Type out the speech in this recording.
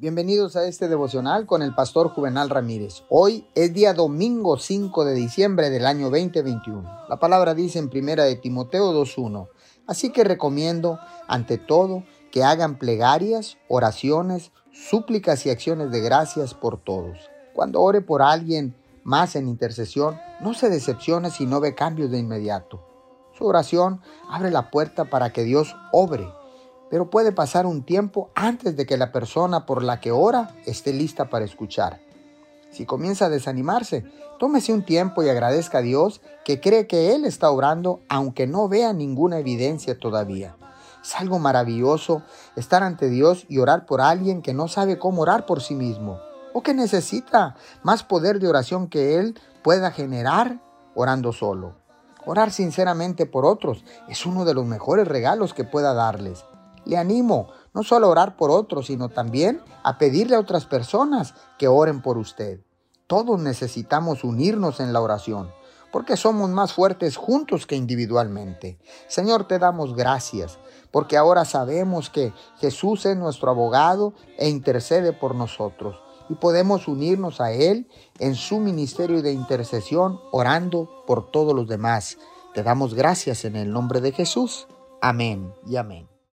Bienvenidos a este devocional con el pastor Juvenal Ramírez. Hoy es día domingo 5 de diciembre del año 2021. La palabra dice en primera de Timoteo 2.1. Así que recomiendo, ante todo, que hagan plegarias, oraciones, súplicas y acciones de gracias por todos. Cuando ore por alguien más en intercesión, no se decepcione si no ve cambios de inmediato. Su oración abre la puerta para que Dios obre pero puede pasar un tiempo antes de que la persona por la que ora esté lista para escuchar. Si comienza a desanimarse, tómese un tiempo y agradezca a Dios que cree que Él está orando aunque no vea ninguna evidencia todavía. Es algo maravilloso estar ante Dios y orar por alguien que no sabe cómo orar por sí mismo o que necesita más poder de oración que Él pueda generar orando solo. Orar sinceramente por otros es uno de los mejores regalos que pueda darles. Le animo no solo a orar por otros, sino también a pedirle a otras personas que oren por usted. Todos necesitamos unirnos en la oración, porque somos más fuertes juntos que individualmente. Señor, te damos gracias, porque ahora sabemos que Jesús es nuestro abogado e intercede por nosotros, y podemos unirnos a Él en su ministerio de intercesión, orando por todos los demás. Te damos gracias en el nombre de Jesús. Amén y amén.